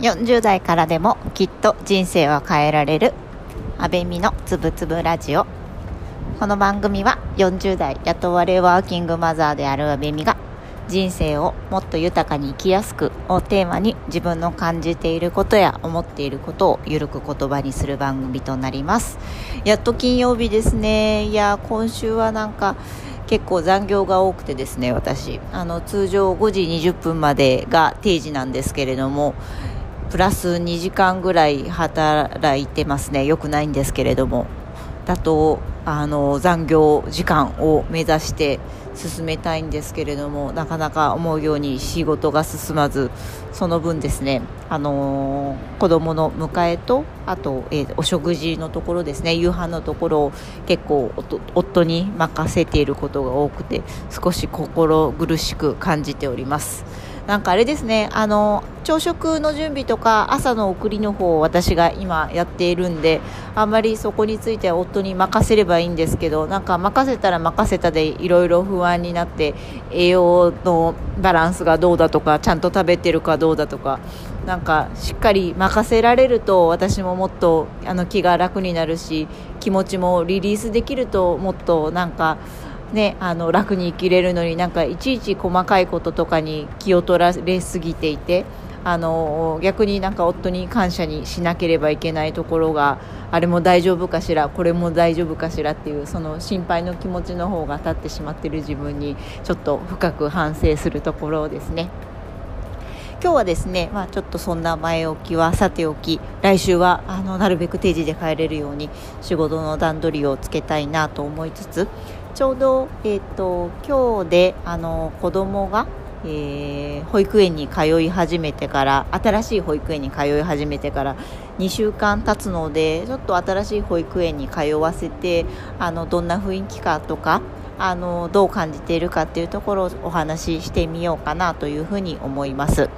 40代からでもきっと人生は変えられる。安倍美のつぶつぶラジオ。この番組は40代雇われワーキングマザーである安倍美が人生をもっと豊かに生きやすくをテーマに自分の感じていることや思っていることをゆるく言葉にする番組となります。やっと金曜日ですね。いや今週はなんか結構残業が多くてですね私。あの通常5時20分までが定時なんですけれどもプラス2時間ぐらい働いてますねよくないんですけれどもだとあの残業時間を目指して進めたいんですけれどもなかなか思うように仕事が進まずその分ですね、あのー、子供の迎えとあと、えー、お食事のところですね夕飯のところを結構夫に任せていることが多くて少し心苦しく感じております。なんかあれですねあの朝食の準備とか朝の送りの方を私が今やっているんであんまりそこについては夫に任せればいいんですけどなんか任せたら任せたでいろいろ不安になって栄養のバランスがどうだとかちゃんと食べてるかどうだとかなんかしっかり任せられると私ももっとあの気が楽になるし気持ちもリリースできるともっとなんかね、あの楽に生きれるのになんかいちいち細かいこととかに気を取られすぎていてあの逆になんか夫に感謝にしなければいけないところがあれも大丈夫かしらこれも大丈夫かしらっていうその心配の気持ちの方が立ってしまっている自分にちょっと深く反省するところですね。今日はですね、まあ、ちょっとそんな前置きはさておき来週はあのなるべく定時で帰れるように仕事の段取りをつけたいなと思いつつちょうど、えーと、今日であの子供が、えー、保育園に通い始めてから新しい保育園に通い始めてから2週間経つのでちょっと新しい保育園に通わせてあのどんな雰囲気かとかあのどう感じているかっていうところをお話ししてみようかなというふうに思います。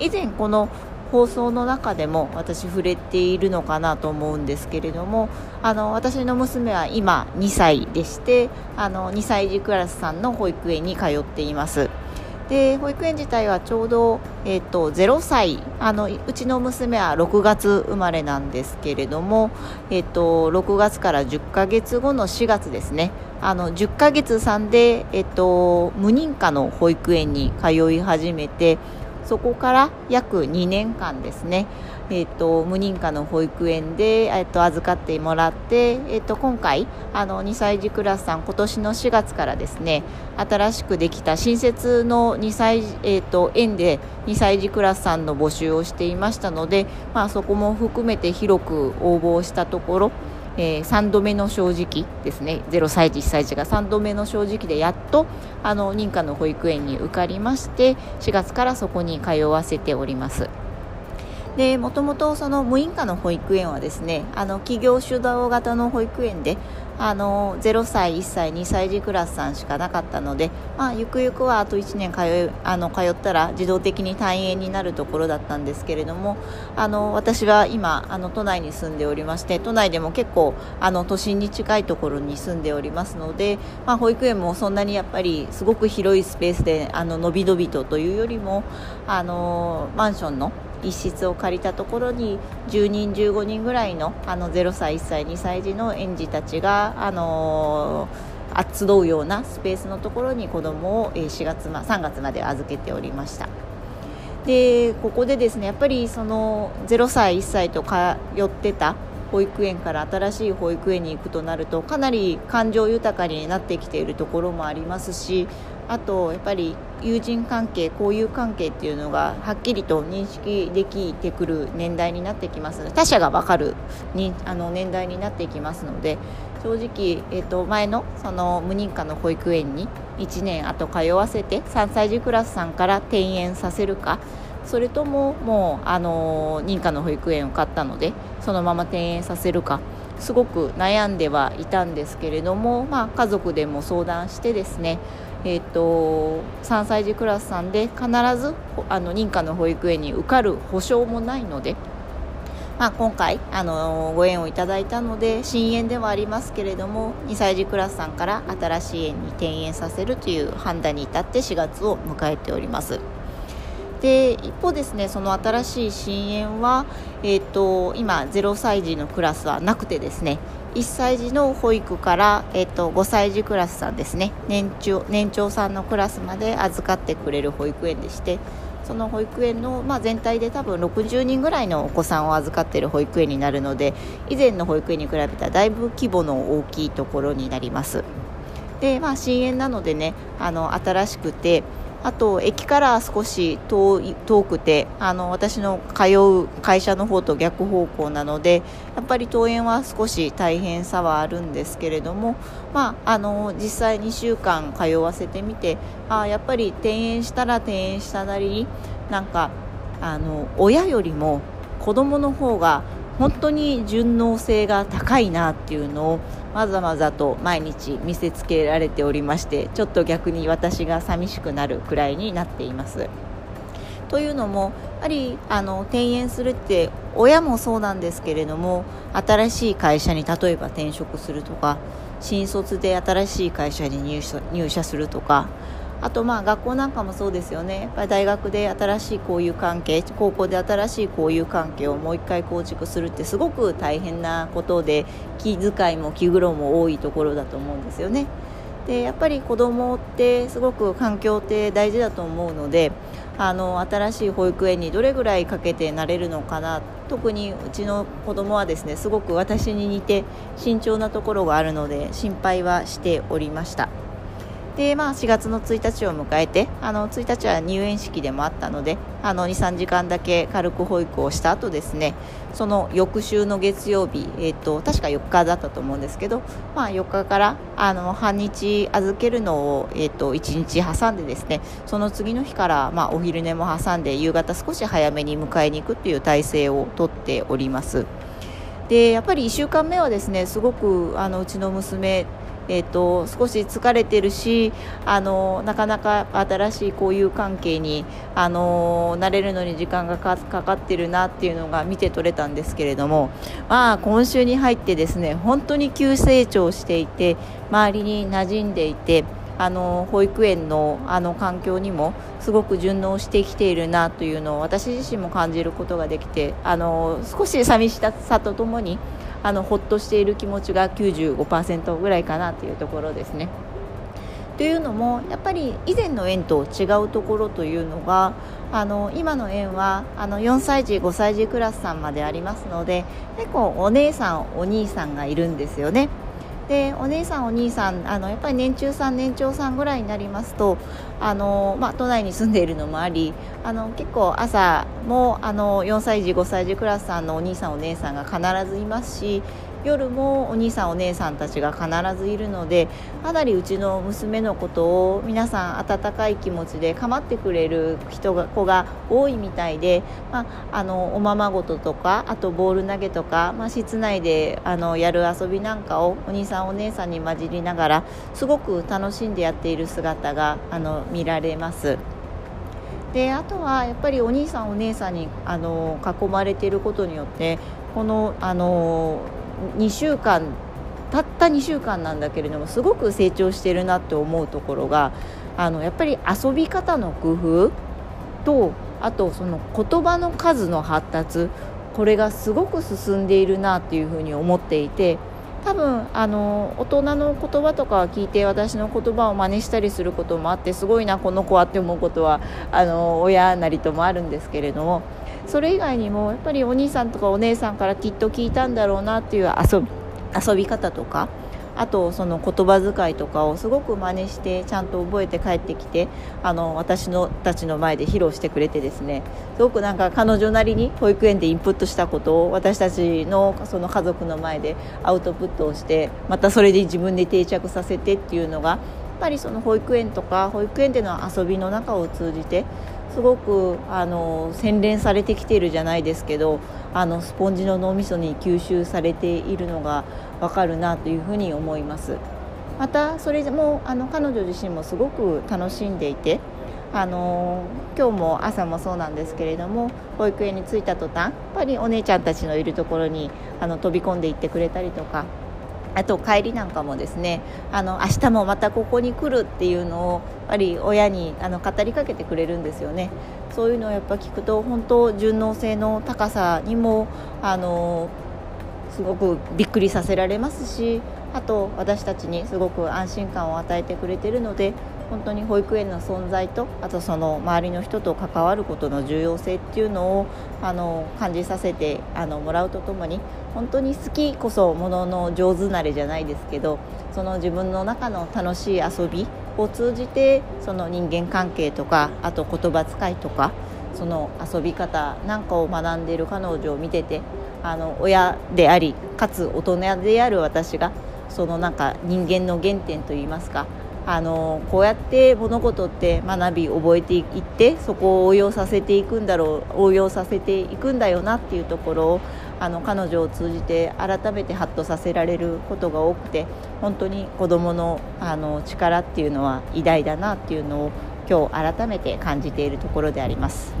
以前この放送の中でも私触れているのかなと思うんですけれどもあの私の娘は今2歳でしてあの2歳児クラスさんの保育園に通っています。で保育園自体はちょうど、えーと、0歳あのうちの娘は6月生まれなんですけれども、えーと、6月から10ヶ月後の4月ですね。あの10ヶ月さんで、えーと無認可の保育園に通い始めてそこから約2年間ですね、えーと、無認可の保育園で、えーと、預かってもらって、えーと、今回あの2歳児クラスさん今年の4月からですね新しくできた新設の2歳、えー、と園で2歳児クラスさんの募集をしていましたので、まあ、そこも含めて広く応募したところえー、3度目の正直ですね0歳児1歳児が3度目の正直でやっとあの認可の保育園に受かりまして4月からそこに通わせております。でもともとその無認可の保育園はですねあの企業主導型の保育園であの0歳、1歳、2歳児クラスさんしかなかったので、まあ、ゆくゆくはあと1年通あの通ったら自動的に退園になるところだったんですけれどもあの私は今あの都内に住んでおりまして都内でも結構あの都心に近いところに住んでおりますので、まあ、保育園もそんなにやっぱりすごく広いスペースであののびのびとというよりもあのマンションの一室を借りたところに10人15人ぐらいのあの0歳1歳2歳児の園児たちが、あのー、集うようなスペースのところに子供を4月、ま、3月まで預けておりました。でここでですねやっぱりその0歳1歳と通ってた保育園から新しい保育園に行くとなるとかなり感情豊かになってきているところもありますしあとやっぱり友人関係交友関係っていうのがはっきりと認識できてくる年代になってきます他者が分かるにあの年代になっていきますので正直、えー、と前のその無認可の保育園に1年あと通わせて3歳児クラスさんから転園させるかそれとももうあの認可の保育園を買ったのでそのまま転園させるかすごく悩んではいたんですけれども、まあ、家族でも相談してですねえーと、3歳児クラスさんで必ずあの認可の保育園に受かる保証もないので、まあ、今回あのご縁をいただいたので新園ではありますけれども2歳児クラスさんから新しい園に転園させるという判断に至って4月を迎えております。で一方ですねその新しい新園は、えーと、今0歳児のクラスはなくてですね1歳児の保育から、えーと、5歳児クラスさんですね年長年長さんのクラスまで預かってくれる保育園でしてその保育園の、まあ、全体で多分60人ぐらいのお子さんを預かっている保育園になるので以前の保育園に比べたらだいぶ規模の大きいところになります。でまあ、新園なのでねあの新しくてあと駅から少し遠遠くてあの私の通う会社の方と逆方向なのでやっぱり登園は少し大変さはあるんですけれども、まあ、あの実際2週間通わせてみてあやっぱり転園したら転園したなりになんかあの親よりも子供の方が本当に順応性が高いなっていうのをまざまざと毎日見せつけられておりましてちょっと逆に私が寂しくなるくらいになっています。というのもやはりあの転園するって親もそうなんですけれども新しい会社に例えば転職するとか新卒で新しい会社に入社入社するとかあとまあ学校なんかもそうですよねやっぱり大学で新しい交友関係高校で新しい交友関係をもう一回構築するってすごく大変なことで気遣いも気苦労も多いところだと思うんですよね。でやっぱり子供ってすごく環境って大事だと思うのであの新しい保育園にどれぐらいかけてなれるのかな特にうちの子供はですねすごく私に似て慎重なところがあるので心配はしておりました。で、まあ、4月の1日を迎えてあの1日は入園式でもあったので23時間だけ軽く保育をした後ですねその翌週の月曜日、えーと、確か4日だったと思うんですけど、まあ、4日からあの半日預けるのを、えーと、1日挟んでですねその次の日から、まあ、お昼寝も挟んで夕方少し早めに迎えに行くという体制をとっております。でやっぱり1週間目はですねすごくあのうちの娘えーと、少し疲れてるしあのなかなか新しい交友関係にあの慣れるのに時間がかかってるなっていうのが見て取れたんですけれども、まあ、今週に入ってですね本当に急成長していて周りに馴染んでいて。あの保育園のあの環境にもすごく順応してきているなというのを私自身も感じることができてあの少し寂しさとともにあのほっとしている気持ちが95%ぐらいかなというところですね。というのもやっぱり以前の園と違うところというのがあの今の園はあの4歳児5歳児クラスさんまでありますので結構お姉さんお兄さんがいるんですよね。でお姉さんお兄さんあのやっぱり年中さん年長さんぐらいになりますとあの、まあ、都内に住んでいるのもありあの結構朝もあの4歳児5歳児クラスさんのお兄さんお姉さんが必ずいますし夜もお兄さんお姉さんたちが必ずいるのでかなりうちの娘のことを皆さん温かい気持ちで構ってくれる人が子が多いみたいで、まあ、あのおままごととかあとボール投げとか、まあ、室内であのやる遊びなんかをお兄さんお姉さんに混じりながらすごく楽しんでやっている姿があの見られます。であとはやっぱりお兄さんお姉さんにあの囲まれていることによってこのあの2週間たった2週間なんだけれどもすごく成長してるなって思うところがあのやっぱり遊び方の工夫とあとその言葉の数の発達これがすごく進んでいるなっていうふうに思っていて多分あの大人の言葉とかを聞いて私の言葉を真似したりすることもあってすごいなこの子はって思うことはあの親なりともあるんですけれどもそれ以外にもやっぱりお兄さんとかお姉さんからきっと聞いたんだろうなっていう遊び遊び方とかあとその言葉遣いとかをすごく真似してちゃんと覚えて帰ってきてあの私のたちの前で披露してくれてですね。すごくなんか彼女なりに保育園でインプットしたことを私たちのその家族の前でアウトプットをしてまたそれで自分で定着させてっていうのがやっぱりその保育園とか保育園での遊びの中を通じてすごくあの洗練されてきているじゃないですけどあのスポンジの脳みそに吸収されているのが分かるなというふうに思います。またそれもあの彼女自身もすごく楽しんでいてあの今日も朝もそうなんですけれども保育園に着いた途端やっぱりお姉ちゃんたちのいるところにあの飛び込んでいってくれたりとかあと帰りなんかもですねあの明日もまたここに来るっていうのをやっぱり親にあの語りかけてくれるんですよね。そういうのをやっぱ聞くと本当順応性の高さにもあのすごくびっくりさせられますしあと私たちにすごく安心感を与えてくれてるので本当に保育園の存在とあとその周りの人と関わることの重要性っていうのをあの感じさせてあのもらうとともに本当に好きこそものの上手なれじゃないですけどその自分の中の楽しい遊びを通じてその人間関係とかあと言葉遣いとかその遊び方なんかを学んでいる彼女を見ててあの親でありかつ大人である私がそのなんか人間の原点といいますかあのこうやって物事って学び覚えていってそこを応用させていくんだろう応用させていくんだよなっていうところをあの彼女を通じて改めてハッとさせられることが多くて本当に子どものあの力っていうのは偉大だなっていうのを今日改めて感じているところであります。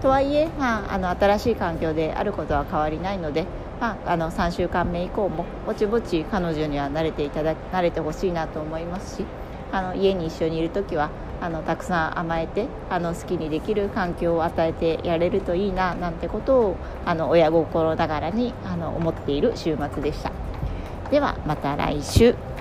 とはいえ、まあ、あの新しい環境であることは変わりないので、まあ、あの3週間目以降もぼちぼち彼女には慣れていただ慣れてほしいなと思いますしあの家に一緒にいる時はあのたくさん甘えてあの好きにできる環境を与えてやれるといいななんてことをあの親心ながらにあの思っている週末でしたではまた来週。